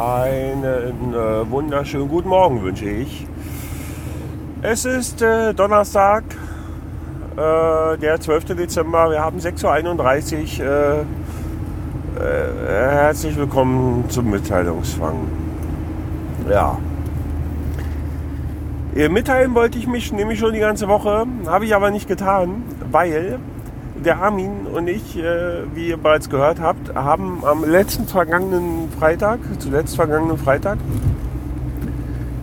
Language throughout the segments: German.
Einen äh, wunderschönen guten Morgen wünsche ich. Es ist äh, Donnerstag, äh, der 12. Dezember. Wir haben 6.31 Uhr. Äh, äh, herzlich willkommen zum Mitteilungsfang. Ja. Mitteilen wollte ich mich nämlich schon die ganze Woche, habe ich aber nicht getan, weil der Armin und ich, äh, wie ihr bereits gehört habt, haben am letzten vergangenen Freitag, zuletzt vergangenen Freitag,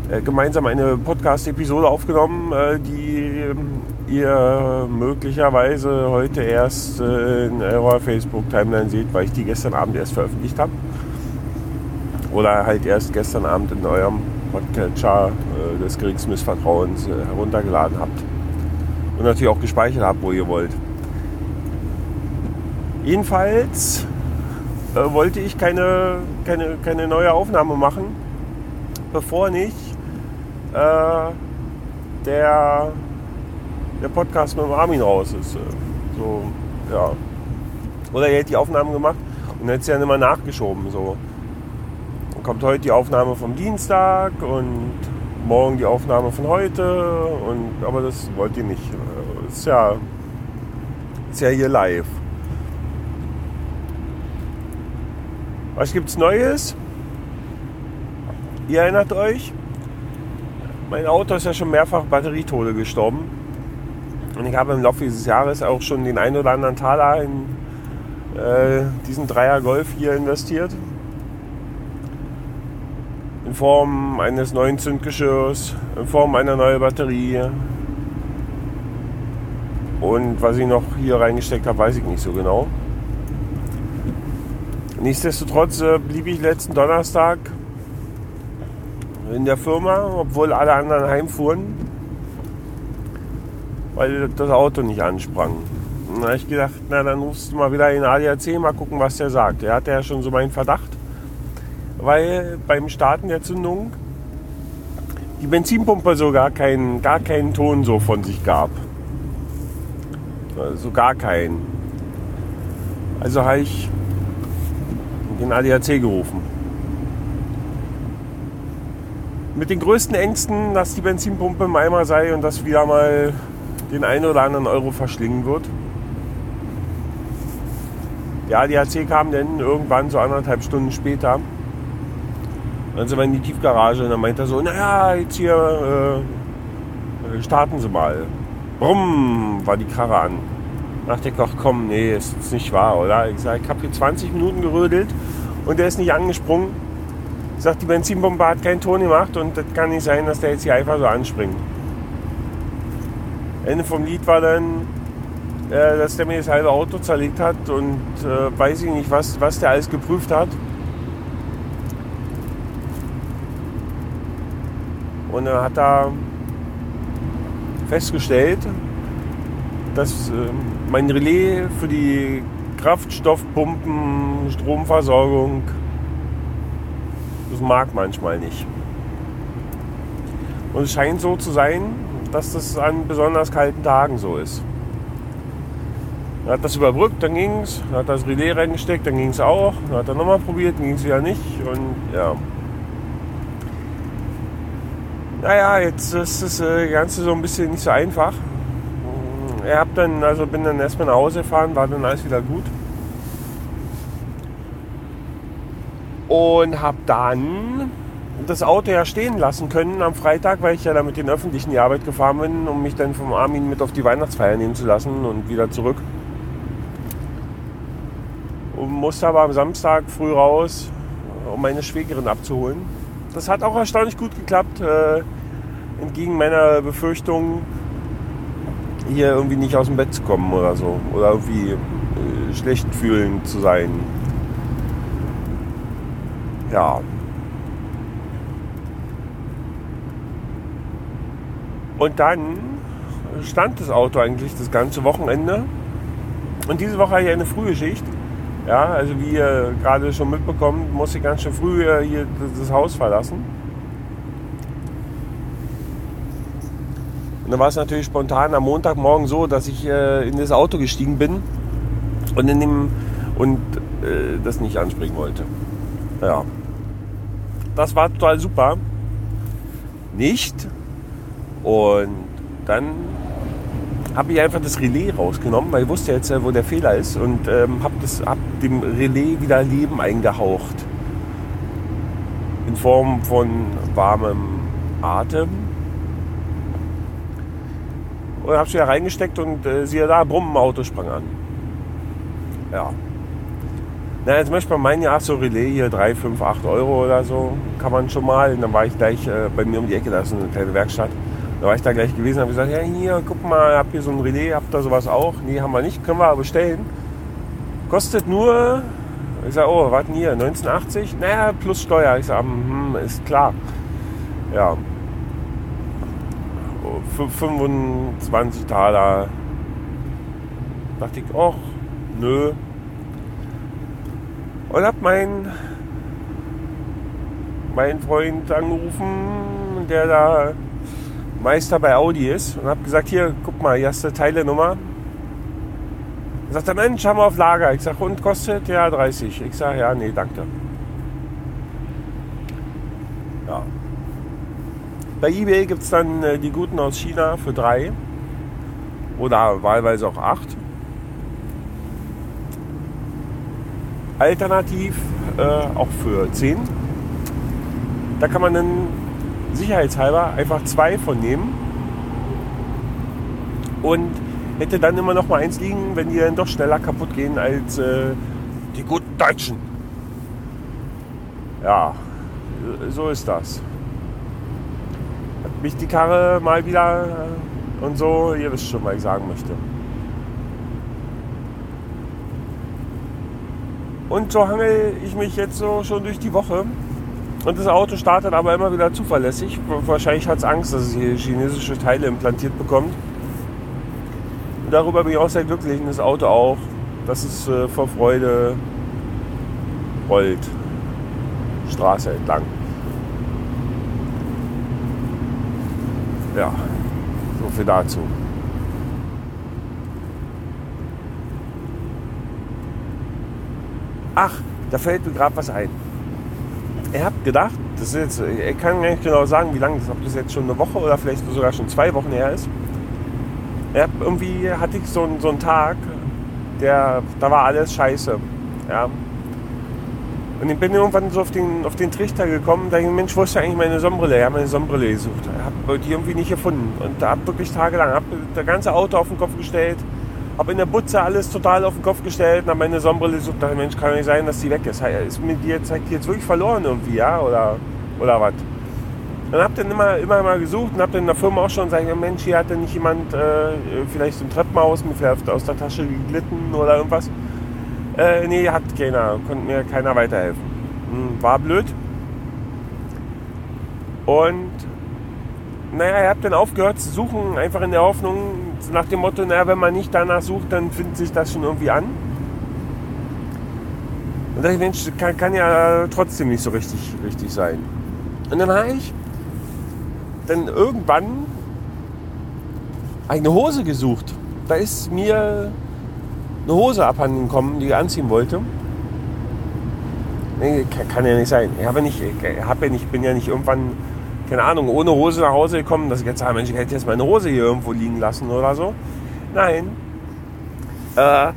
äh, gemeinsam eine Podcast-Episode aufgenommen, äh, die ihr möglicherweise heute erst in eurer Facebook-Timeline seht, weil ich die gestern Abend erst veröffentlicht habe. Oder halt erst gestern Abend in eurem Podcatcher des Kriegsmissvertrauens heruntergeladen habt. Und natürlich auch gespeichert habt, wo ihr wollt. Jedenfalls äh, wollte ich keine, keine, keine neue Aufnahme machen, bevor nicht äh, der, der Podcast mit dem Armin raus ist. Äh, so, ja. Oder er hätte die Aufnahme gemacht und hätte sie dann immer nachgeschoben. So. Dann kommt heute die Aufnahme vom Dienstag und morgen die Aufnahme von heute. Und, aber das wollt ihr nicht. Das ist ja, ist ja hier live. Was gibt's Neues? Ihr erinnert euch? Mein Auto ist ja schon mehrfach Batterietode gestorben. Und ich habe im Laufe dieses Jahres auch schon den ein oder anderen Taler in äh, diesen Dreier Golf hier investiert. In Form eines neuen Zündgeschirrs, in Form einer neuen Batterie. Und was ich noch hier reingesteckt habe, weiß ich nicht so genau. Nichtsdestotrotz äh, blieb ich letzten Donnerstag in der Firma, obwohl alle anderen heimfuhren, weil das Auto nicht ansprang. Und da habe ich gedacht, na dann rufst du mal wieder in ADAC, mal gucken, was der sagt. Er hatte ja schon so meinen Verdacht, weil beim Starten der Zündung die Benzinpumpe sogar keinen, gar keinen Ton so von sich gab. Also gar keinen. Also habe ich den ADAC gerufen. Mit den größten Ängsten, dass die Benzinpumpe im Eimer sei und dass wieder mal den einen oder anderen Euro verschlingen wird. Der ADAC kam dann irgendwann so anderthalb Stunden später. Dann sind wir in die Tiefgarage und dann meint er so, naja, jetzt hier äh, starten Sie mal. Brumm, war die Karre an. Dachte ich, ach komm, nee, ist nicht wahr, oder? Ich sage, ich habe hier 20 Minuten gerödelt und der ist nicht angesprungen. Ich sage, die Benzinpumpe hat keinen Ton gemacht und das kann nicht sein, dass der jetzt hier einfach so anspringt. Ende vom Lied war dann, äh, dass der mir das halbe Auto zerlegt hat und äh, weiß ich nicht, was, was der alles geprüft hat. Und er hat da festgestellt, dass äh, mein Relais für die Kraftstoffpumpen, Stromversorgung, das mag manchmal nicht. Und es scheint so zu sein, dass das an besonders kalten Tagen so ist. Er hat das überbrückt, dann ging es. Er hat das Relais reingesteckt, dann ging es auch. Dann hat er nochmal probiert, dann ging es wieder nicht. Und ja. Naja, jetzt ist das äh, Ganze so ein bisschen nicht so einfach ich hab dann, also bin dann erstmal nach Hause gefahren, war dann alles wieder gut. Und habe dann das Auto ja stehen lassen können am Freitag, weil ich ja da mit den Öffentlichen die Arbeit gefahren bin, um mich dann vom Armin mit auf die Weihnachtsfeier nehmen zu lassen und wieder zurück. Und musste aber am Samstag früh raus, um meine Schwägerin abzuholen. Das hat auch erstaunlich gut geklappt, äh, entgegen meiner Befürchtung, hier irgendwie nicht aus dem Bett zu kommen oder so. Oder irgendwie äh, schlecht fühlen zu sein. Ja. Und dann stand das Auto eigentlich das ganze Wochenende. Und diese Woche hatte ich eine frühe Schicht. Ja, also wie ihr gerade schon mitbekommt, muss ich ganz schön früh hier das Haus verlassen. Und dann war es natürlich spontan am Montagmorgen so, dass ich äh, in das Auto gestiegen bin und, in dem, und äh, das nicht ansprechen wollte. Ja. das war total super. Nicht. Und dann habe ich einfach das Relais rausgenommen, weil ich wusste jetzt, wo der Fehler ist und ähm, habe hab dem Relais wieder Leben eingehaucht. In Form von warmem Atem. Und habe es wieder reingesteckt und äh, siehe da, Brummen, Auto sprang an. Ja. Na, jetzt möchte man meinen, ja, so Relais hier 3, 5, 8 Euro oder so, kann man schon mal. Und dann war ich gleich äh, bei mir um die Ecke, da ist eine kleine Werkstatt. Da war ich da gleich gewesen und habe gesagt, ja hier, guck mal, habt ihr so ein Relais, habt ihr sowas auch? Nee, haben wir nicht, können wir aber bestellen. Kostet nur, ich sage, oh, warten hier, 1980? Naja, plus Steuer. Ich sage, hm, ist klar. Ja. 25 Taler. Dachte ich, ach, nö. Und hab meinen mein Freund angerufen, der da Meister bei Audi ist und habe gesagt, hier, guck mal, hier hast du Teilenummer. Er sagt, Mensch, haben wir auf Lager. Ich sage, und kostet? Ja, 30. Ich sage, ja, nee, danke. Bei eBay gibt es dann äh, die guten aus China für 3 oder wahlweise auch 8. Alternativ äh, auch für 10. Da kann man dann sicherheitshalber einfach zwei von nehmen und hätte dann immer noch mal eins liegen, wenn die dann doch schneller kaputt gehen als äh, die guten Deutschen. Ja, so ist das. Mich die Karre mal wieder äh, und so, ihr wisst schon, was ich sagen möchte. Und so hangel ich mich jetzt so schon durch die Woche. Und das Auto startet aber immer wieder zuverlässig. Wahrscheinlich hat es Angst, dass es hier chinesische Teile implantiert bekommt. Und darüber bin ich auch sehr glücklich. Und das Auto auch, dass es äh, vor Freude rollt. Straße entlang. Ja, so viel dazu. Ach, da fällt mir gerade was ein ich habe gedacht, das ist jetzt, ich kann gar nicht genau sagen, wie lange das, ob das jetzt schon eine Woche oder vielleicht sogar schon zwei Wochen her ist. Hab, irgendwie hatte ich so, so einen Tag, der, da war alles scheiße. Ja. Und ich bin irgendwann so auf den, auf den Trichter gekommen, da ich, Mensch, wo ist ja eigentlich meine Sonnenbrille? Ich habe meine Sonnenbrille gesucht. Ich habe die irgendwie nicht gefunden. Und da habe wirklich tagelang, habe das ganze Auto auf den Kopf gestellt, habe in der Butze alles total auf den Kopf gestellt und habe meine Sonnenbrille gesucht. Dachte, Mensch, kann nicht sein, dass die weg ist. Ist mir die jetzt, die jetzt wirklich verloren irgendwie, ja? Oder, oder was? Und habe dann immer, immer mal gesucht und habe dann in der Firma auch schon gesagt, Mensch, hier hat denn nicht jemand äh, vielleicht so ein Treppenhaus mir aus der Tasche geglitten oder irgendwas. Äh, nee, hat keiner, konnte mir keiner weiterhelfen. Hm, war blöd. Und naja, ihr habt dann aufgehört zu suchen, einfach in der Hoffnung, nach dem Motto, naja, wenn man nicht danach sucht, dann findet sich das schon irgendwie an. Und dachte ich, Mensch, kann, kann ja trotzdem nicht so richtig, richtig sein. Und dann habe ich dann irgendwann eine Hose gesucht. Da ist mir eine Hose abhanden gekommen, die ich anziehen wollte. Nee, kann, ja nicht sein. Ich, habe nicht, ich, habe ja nicht, bin ja nicht irgendwann keine Ahnung, ohne Hose nach Hause gekommen, dass ich jetzt sage, Mensch, ich hätte jetzt meine Hose hier irgendwo liegen lassen oder so. Nein. Äh,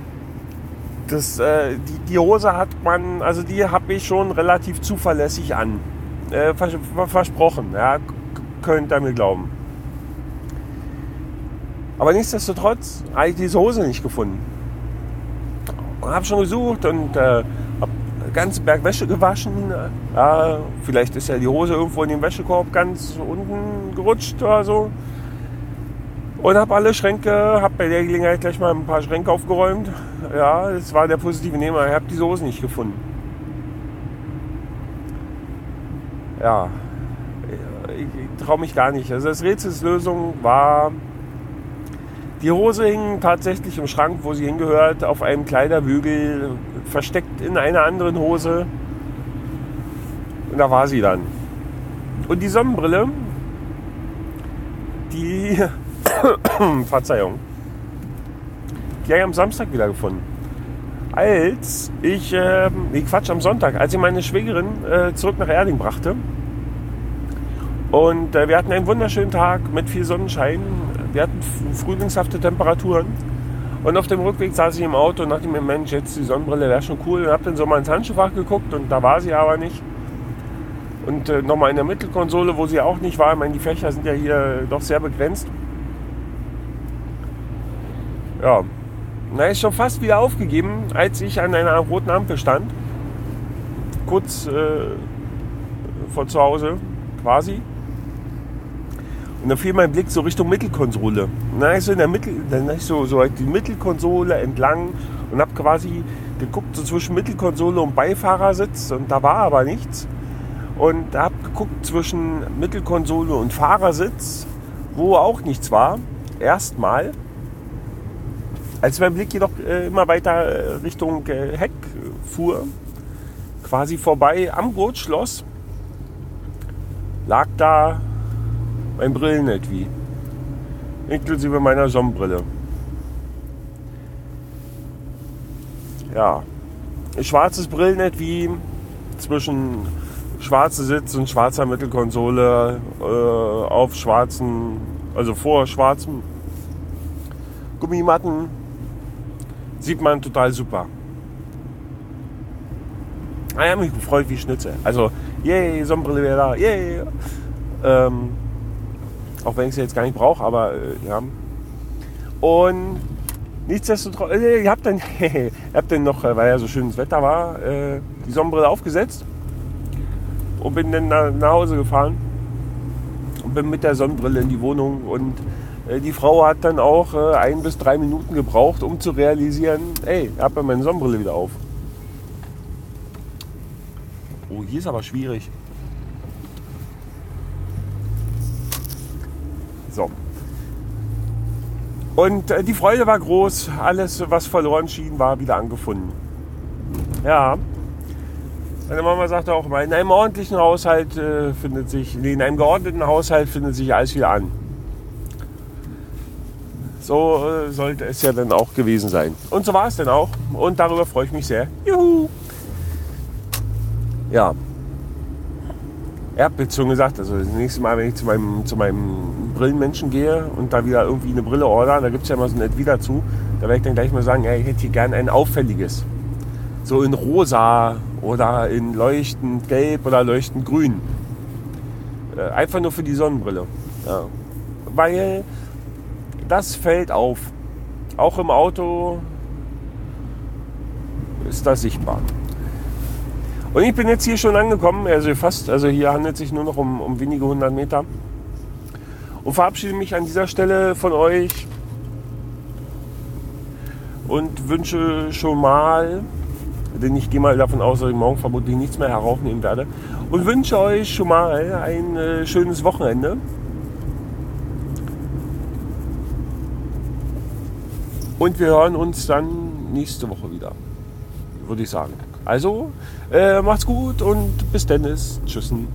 das, äh, die, die Hose hat man, also die habe ich schon relativ zuverlässig an. Äh, vers versprochen, ja, könnt ihr mir glauben. Aber nichtsdestotrotz habe ich diese Hose nicht gefunden. Habe schon gesucht und äh, ganzen Berg Wäsche gewaschen. Ja, vielleicht ist ja die Hose irgendwo in den Wäschekorb ganz unten gerutscht oder so. Und habe alle Schränke, habe bei der Gelegenheit gleich mal ein paar Schränke aufgeräumt. Ja, das war der positive Nehmer. Ich habe die Hose nicht gefunden. Ja, ich, ich traue mich gar nicht. Also das Rätselslösung war, die Hose hing tatsächlich im Schrank, wo sie hingehört, auf einem Kleiderbügel versteckt in einer anderen Hose. Und da war sie dann. Und die Sonnenbrille, die, Verzeihung, die habe ich am Samstag wieder gefunden. als ich, äh, nee Quatsch, am Sonntag, als ich meine Schwägerin äh, zurück nach Erding brachte. Und äh, wir hatten einen wunderschönen Tag mit viel Sonnenschein. Wir hatten frühlingshafte Temperaturen. Und auf dem Rückweg saß ich im Auto und dachte mir, Mensch, jetzt die Sonnenbrille wäre schon cool. Und habe dann so mal ins Handschuhfach geguckt und da war sie aber nicht. Und äh, nochmal in der Mittelkonsole, wo sie auch nicht war. Ich meine, die Fächer sind ja hier doch sehr begrenzt. Ja, na, ist schon fast wieder aufgegeben, als ich an einer roten Ampel stand. Kurz äh, vor zu Hause quasi. Und dann fiel mein Blick so Richtung Mittelkonsole. Und dann ist so in der Mittel, dann ist so, so halt die Mittelkonsole entlang und habe quasi geguckt so zwischen Mittelkonsole und Beifahrersitz und da war aber nichts. Und habe geguckt zwischen Mittelkonsole und Fahrersitz, wo auch nichts war. Erstmal. Als mein Blick jedoch äh, immer weiter äh, Richtung äh, Heck fuhr, quasi vorbei am Gurtschloss, lag da mein Brillenetui. Inklusive meiner Sonnenbrille. Ja, schwarzes Brillenetui zwischen schwarzer Sitz und schwarzer Mittelkonsole äh, auf schwarzen, also vor schwarzen Gummimatten sieht man total super. Ah, ich habe mich gefreut wie Schnitzel. Also, yay, Sonnenbrille wäre da, yay. Ähm, auch wenn ich sie jetzt gar nicht brauche, aber äh, ja. Und nichtsdestotrotz, äh, ich habe dann, ich hab dann noch, äh, weil ja so schönes Wetter war, äh, die Sonnenbrille aufgesetzt und bin dann nach, nach Hause gefahren und bin mit der Sonnenbrille in die Wohnung und äh, die Frau hat dann auch äh, ein bis drei Minuten gebraucht, um zu realisieren, ey, ich habe meine Sonnenbrille wieder auf. Oh, hier ist aber schwierig. So. Und äh, die Freude war groß. Alles, was verloren schien, war wieder angefunden. Ja. Meine Mama sagte auch mal, in einem ordentlichen Haushalt äh, findet sich, nee, in einem geordneten Haushalt findet sich alles wieder an. So äh, sollte es ja dann auch gewesen sein. Und so war es dann auch. Und darüber freue ich mich sehr. Juhu! Ja. Er hat jetzt schon gesagt, also das nächste Mal, wenn ich zu meinem, zu meinem Brillenmenschen gehe und da wieder irgendwie eine Brille order, da gibt es ja immer so ein Etui dazu, da werde ich dann gleich mal sagen, ja, ich hätte hier gern ein auffälliges. So in rosa oder in leuchtend gelb oder leuchtend grün. Äh, einfach nur für die Sonnenbrille. Ja. Weil das fällt auf. Auch im Auto ist das sichtbar. Und ich bin jetzt hier schon angekommen, also fast, also hier handelt es sich nur noch um, um wenige hundert Meter. Und verabschiede mich an dieser Stelle von euch und wünsche schon mal, denn ich gehe mal davon aus, dass ich morgen vermutlich nichts mehr heraufnehmen werde, und wünsche euch schon mal ein äh, schönes Wochenende. Und wir hören uns dann nächste Woche wieder, würde ich sagen. Also, äh, macht's gut und bis dann. Tschüssen.